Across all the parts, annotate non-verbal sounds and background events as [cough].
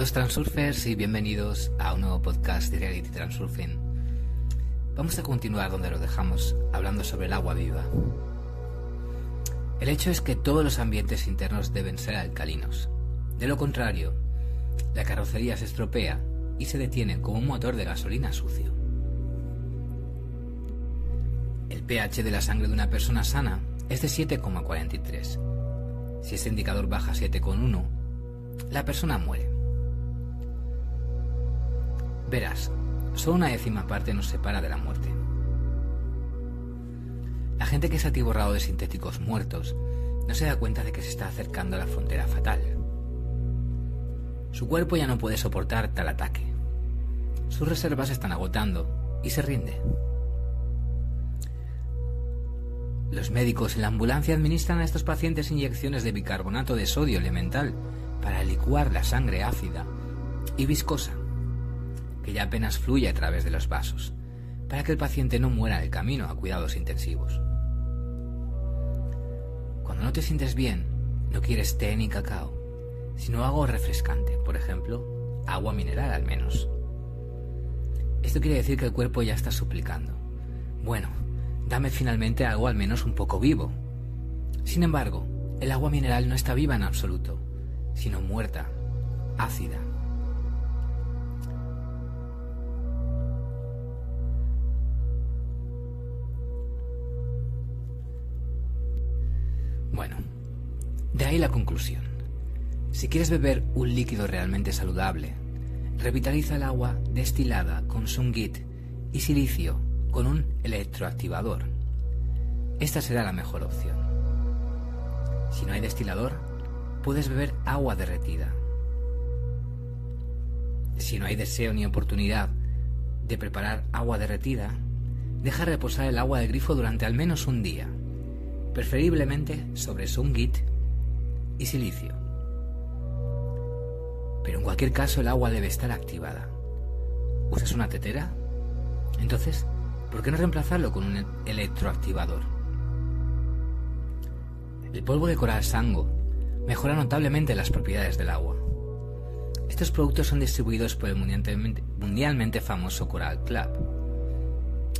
Saludos Transurfers y bienvenidos a un nuevo podcast de Reality Transurfing. Vamos a continuar donde lo dejamos, hablando sobre el agua viva. El hecho es que todos los ambientes internos deben ser alcalinos. De lo contrario, la carrocería se estropea y se detiene como un motor de gasolina sucio. El pH de la sangre de una persona sana es de 7,43. Si ese indicador baja a 7,1, la persona muere. Verás, solo una décima parte nos separa de la muerte. La gente que se ha atiborrado de sintéticos muertos no se da cuenta de que se está acercando a la frontera fatal. Su cuerpo ya no puede soportar tal ataque. Sus reservas se están agotando y se rinde. Los médicos en la ambulancia administran a estos pacientes inyecciones de bicarbonato de sodio elemental para licuar la sangre ácida y viscosa, que ya apenas fluye a través de los vasos, para que el paciente no muera en el camino a cuidados intensivos. Cuando no te sientes bien, no quieres té ni cacao, sino algo refrescante, por ejemplo, agua mineral al menos. Esto quiere decir que el cuerpo ya está suplicando. Bueno, dame finalmente algo al menos un poco vivo. Sin embargo, el agua mineral no está viva en absoluto, sino muerta, ácida. Bueno, de ahí la conclusión. Si quieres beber un líquido realmente saludable, revitaliza el agua destilada con sungit y silicio con un electroactivador. Esta será la mejor opción. Si no hay destilador, puedes beber agua derretida. Si no hay deseo ni oportunidad de preparar agua derretida, deja reposar el agua de grifo durante al menos un día, preferiblemente sobre sungit y silicio. Pero en cualquier caso el agua debe estar activada. ¿Usas una tetera? Entonces, ¿por qué no reemplazarlo con un electroactivador? El polvo de coral sango mejora notablemente las propiedades del agua. Estos productos son distribuidos por el mundialmente, mundialmente famoso Coral Club.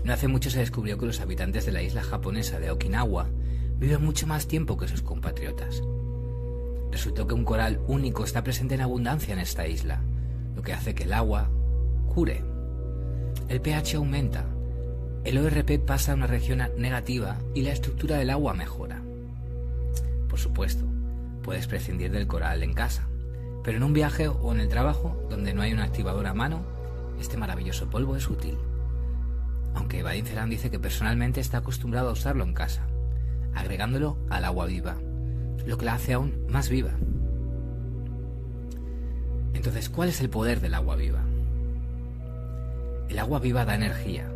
No hace mucho se descubrió que los habitantes de la isla japonesa de Okinawa viven mucho más tiempo que sus compatriotas. Resultó que un coral único está presente en abundancia en esta isla, lo que hace que el agua cure. El pH aumenta, el ORP pasa a una región negativa y la estructura del agua mejora. Por supuesto, puedes prescindir del coral en casa, pero en un viaje o en el trabajo donde no hay un activador a mano, este maravilloso polvo es útil. Aunque Vadim Celan dice que personalmente está acostumbrado a usarlo en casa, agregándolo al agua viva, lo que la hace aún más viva. Entonces, ¿cuál es el poder del agua viva? El agua viva da energía,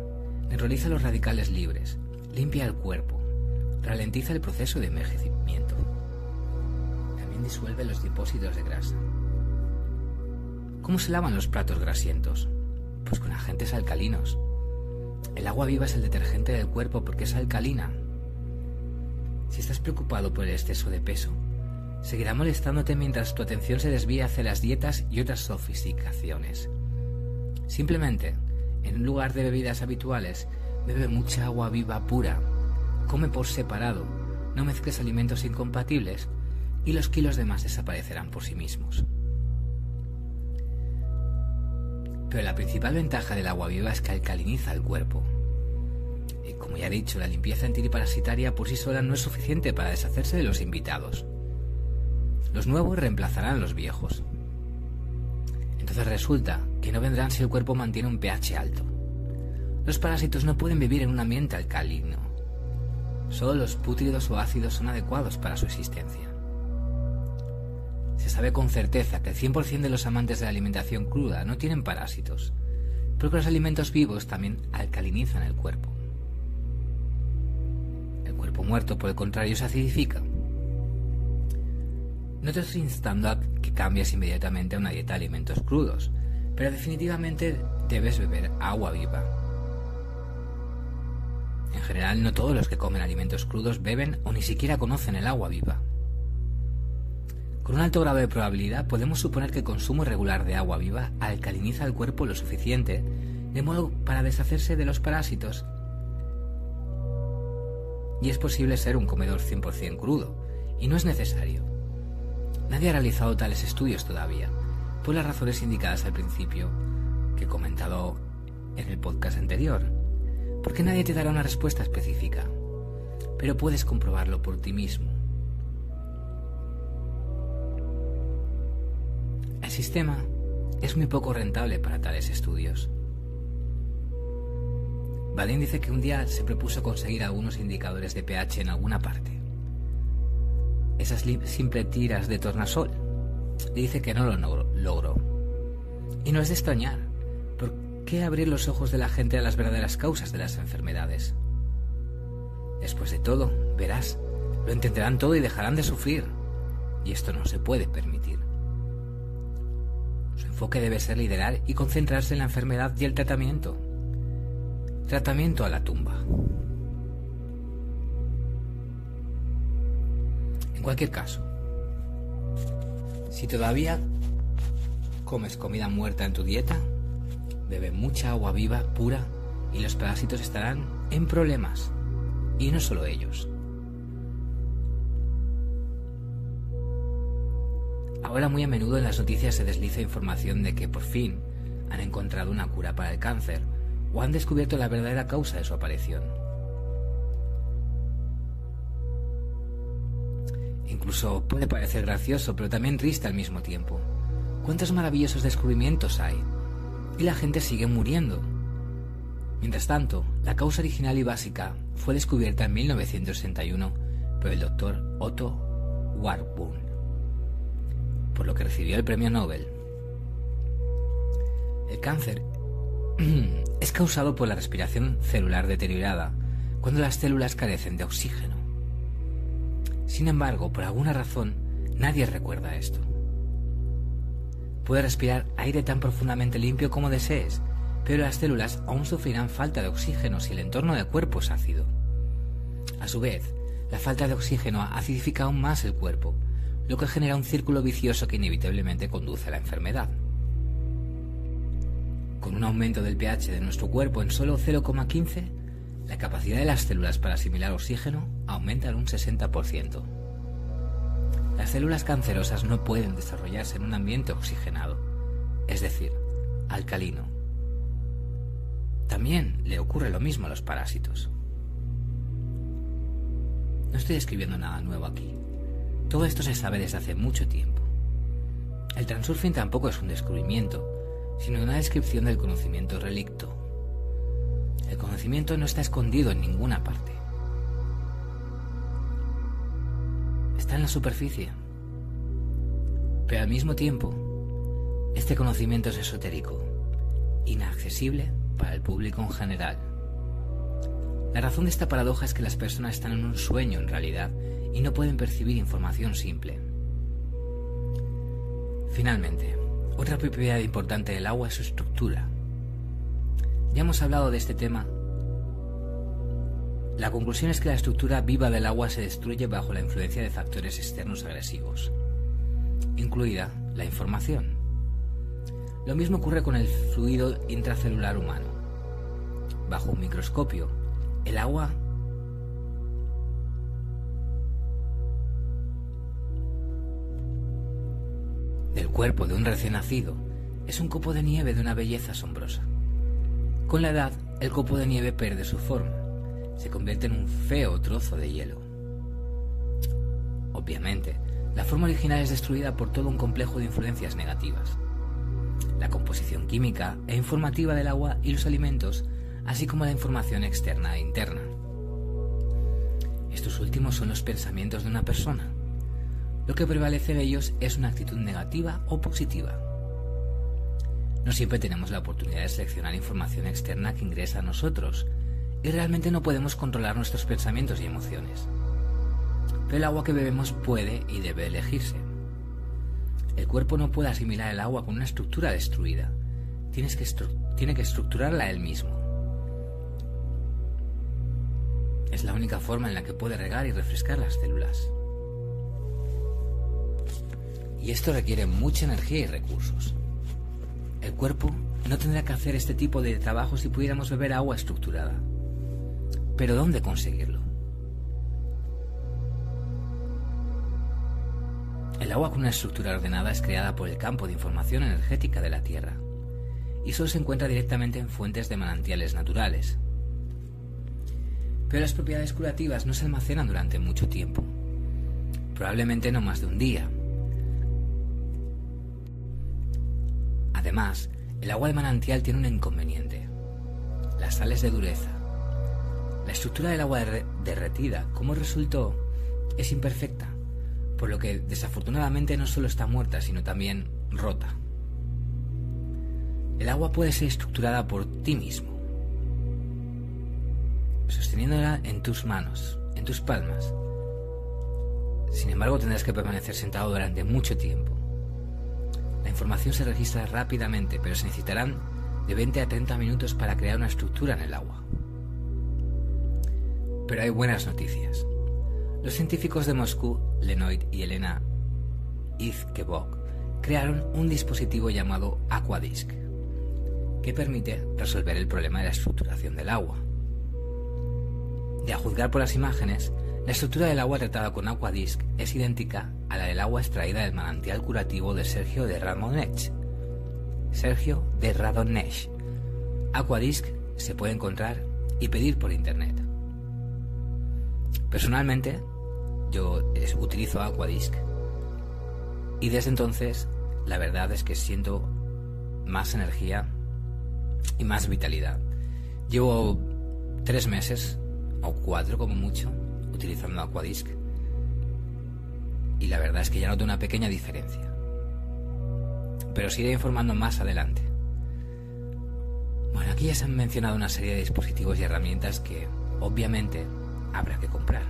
neutraliza los radicales libres, limpia el cuerpo, ralentiza el proceso de envejecimiento. También disuelve los depósitos de grasa. ¿Cómo se lavan los platos grasientos? Pues con agentes alcalinos. El agua viva es el detergente del cuerpo porque es alcalina. Si estás preocupado por el exceso de peso, seguirá molestándote mientras tu atención se desvía hacia las dietas y otras sofisticaciones. Simplemente, en lugar de bebidas habituales, bebe mucha agua viva pura, come por separado, no mezcles alimentos incompatibles y los kilos de más desaparecerán por sí mismos. Pero la principal ventaja del agua viva es que alcaliniza el cuerpo. Como ya he dicho, la limpieza antiparasitaria por sí sola no es suficiente para deshacerse de los invitados. Los nuevos reemplazarán a los viejos. Entonces resulta que no vendrán si el cuerpo mantiene un pH alto. Los parásitos no pueden vivir en un ambiente alcalino. Solo los pútridos o ácidos son adecuados para su existencia. Se sabe con certeza que el 100% de los amantes de la alimentación cruda no tienen parásitos, pero que los alimentos vivos también alcalinizan el cuerpo. Muerto, por el contrario, se acidifica. No te estoy instando a que cambies inmediatamente a una dieta de alimentos crudos, pero definitivamente debes beber agua viva. En general, no todos los que comen alimentos crudos beben o ni siquiera conocen el agua viva. Con un alto grado de probabilidad podemos suponer que el consumo irregular de agua viva alcaliniza el cuerpo lo suficiente de modo para deshacerse de los parásitos y es posible ser un comedor 100% crudo, y no es necesario. Nadie ha realizado tales estudios todavía, por las razones indicadas al principio, que he comentado en el podcast anterior, porque nadie te dará una respuesta específica, pero puedes comprobarlo por ti mismo. El sistema es muy poco rentable para tales estudios. Valin dice que un día se propuso conseguir algunos indicadores de pH en alguna parte. Esas simples tiras de tornasol. dice que no lo logró. Y no es de extrañar. ¿Por qué abrir los ojos de la gente a las verdaderas causas de las enfermedades? Después de todo, verás, lo entenderán todo y dejarán de sufrir. Y esto no se puede permitir. Su enfoque debe ser liderar y concentrarse en la enfermedad y el tratamiento, Tratamiento a la tumba. En cualquier caso, si todavía comes comida muerta en tu dieta, bebe mucha agua viva, pura, y los parásitos estarán en problemas. Y no solo ellos. Ahora muy a menudo en las noticias se desliza información de que por fin han encontrado una cura para el cáncer o han descubierto la verdadera causa de su aparición. Incluso puede parecer gracioso, pero también triste al mismo tiempo. ¿Cuántos maravillosos descubrimientos hay? Y la gente sigue muriendo. Mientras tanto, la causa original y básica fue descubierta en 1961 por el doctor Otto Warburg, por lo que recibió el premio Nobel. El cáncer [clears throat] es causado por la respiración celular deteriorada cuando las células carecen de oxígeno. Sin embargo, por alguna razón, nadie recuerda esto. Puedes respirar aire tan profundamente limpio como desees, pero las células aún sufrirán falta de oxígeno si el entorno del cuerpo es ácido. A su vez, la falta de oxígeno acidifica aún más el cuerpo, lo que genera un círculo vicioso que inevitablemente conduce a la enfermedad. Con un aumento del pH de nuestro cuerpo en solo 0,15, la capacidad de las células para asimilar oxígeno aumenta en un 60%. Las células cancerosas no pueden desarrollarse en un ambiente oxigenado, es decir, alcalino. También le ocurre lo mismo a los parásitos. No estoy escribiendo nada nuevo aquí. Todo esto se sabe desde hace mucho tiempo. El transurfing tampoco es un descubrimiento, sino una descripción del conocimiento relicto. El conocimiento no está escondido en ninguna parte. Está en la superficie. Pero al mismo tiempo, este conocimiento es esotérico, inaccesible para el público en general. La razón de esta paradoja es que las personas están en un sueño en realidad y no pueden percibir información simple. Finalmente, otra propiedad importante del agua es su estructura. Ya hemos hablado de este tema. La conclusión es que la estructura viva del agua se destruye bajo la influencia de factores externos agresivos, incluida la información. Lo mismo ocurre con el fluido intracelular humano. Bajo un microscopio, el agua cuerpo de un recién nacido es un copo de nieve de una belleza asombrosa. Con la edad, el copo de nieve pierde su forma, se convierte en un feo trozo de hielo. Obviamente, la forma original es destruida por todo un complejo de influencias negativas. La composición química e informativa del agua y los alimentos, así como la información externa e interna. Estos últimos son los pensamientos de una persona, lo que prevalece en ellos es una actitud negativa o positiva. No siempre tenemos la oportunidad de seleccionar información externa que ingresa a nosotros y realmente no podemos controlar nuestros pensamientos y emociones. Pero el agua que bebemos puede y debe elegirse. El cuerpo no puede asimilar el agua con una estructura destruida. Tienes que tiene que estructurarla él mismo. Es la única forma en la que puede regar y refrescar las células. Y esto requiere mucha energía y recursos. El cuerpo no tendrá que hacer este tipo de trabajo si pudiéramos beber agua estructurada. Pero ¿dónde conseguirlo? El agua con una estructura ordenada es creada por el campo de información energética de la Tierra y solo se encuentra directamente en fuentes de manantiales naturales. Pero las propiedades curativas no se almacenan durante mucho tiempo, probablemente no más de un día. Además, el agua de manantial tiene un inconveniente, las sales de dureza. La estructura del agua derretida, como resultó, es imperfecta, por lo que desafortunadamente no solo está muerta, sino también rota. El agua puede ser estructurada por ti mismo, sosteniéndola en tus manos, en tus palmas. Sin embargo, tendrás que permanecer sentado durante mucho tiempo. La información se registra rápidamente, pero se necesitarán de 20 a 30 minutos para crear una estructura en el agua. Pero hay buenas noticias. Los científicos de Moscú, Lenoid y Elena Izkebok, crearon un dispositivo llamado Aquadisc, que permite resolver el problema de la estructuración del agua. De a juzgar por las imágenes, la estructura del agua tratada con Aquadisc es idéntica a la del agua extraída del manantial curativo de Sergio de Radonech. Sergio de Radonech. Aquadisc se puede encontrar y pedir por internet. Personalmente, yo utilizo Aquadisc y desde entonces la verdad es que siento más energía y más vitalidad. Llevo tres meses, o cuatro como mucho, utilizando Aquadisc. Y la verdad es que ya noto una pequeña diferencia. Pero os iré informando más adelante. Bueno, aquí ya se han mencionado una serie de dispositivos y herramientas que, obviamente, habrá que comprar.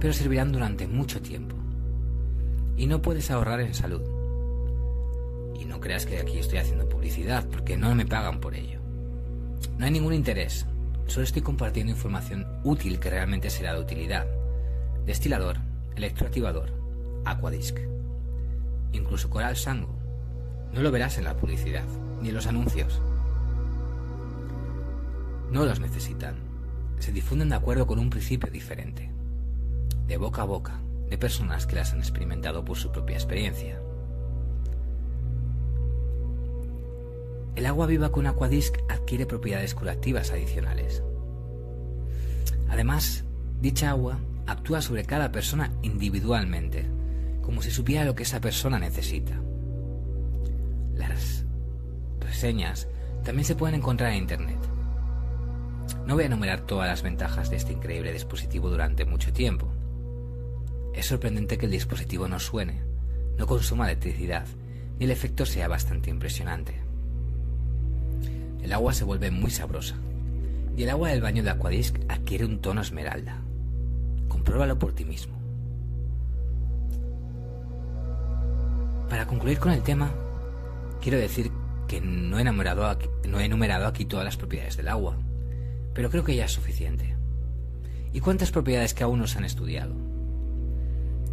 Pero servirán durante mucho tiempo. Y no puedes ahorrar en salud. Y no creas que aquí estoy haciendo publicidad, porque no me pagan por ello. No hay ningún interés, solo estoy compartiendo información útil que realmente será de utilidad. Destilador, electroactivador, aquadisc. Incluso coral sango. No lo verás en la publicidad, ni en los anuncios. No los necesitan. Se difunden de acuerdo con un principio diferente. De boca a boca, de personas que las han experimentado por su propia experiencia. El agua viva con Aquadisc adquiere propiedades curativas adicionales. Además, dicha agua actúa sobre cada persona individualmente, como si supiera lo que esa persona necesita. Las reseñas también se pueden encontrar en Internet. No voy a enumerar todas las ventajas de este increíble dispositivo durante mucho tiempo. Es sorprendente que el dispositivo no suene, no consuma electricidad, y el efecto sea bastante impresionante el agua se vuelve muy sabrosa. Y el agua del baño de Aquadisc adquiere un tono esmeralda. Compruébalo por ti mismo. Para concluir con el tema, quiero decir que no he, enumerado aquí todas las propiedades del agua, pero creo que ya es suficiente. ¿Y cuántas propiedades que aún no se han estudiado?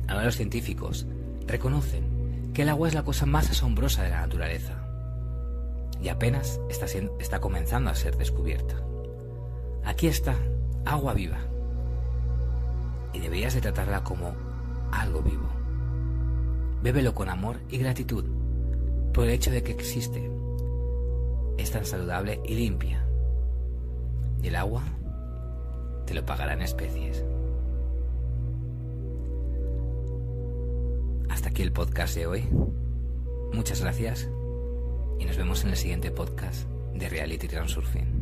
Ahora los científicos reconocen que el agua es la cosa más asombrosa de la naturaleza y apenas está, está comenzando a ser descubierta. Aquí está, agua viva. Y deberías de tratarla como algo vivo. Bébelo con amor y gratitud por el hecho de que existe. Es tan saludable y limpia. Y el agua te lo pagará en especies. Hasta aquí el podcast de hoy. Muchas gracias y nos vemos en el siguiente podcast de Reality Transurfing.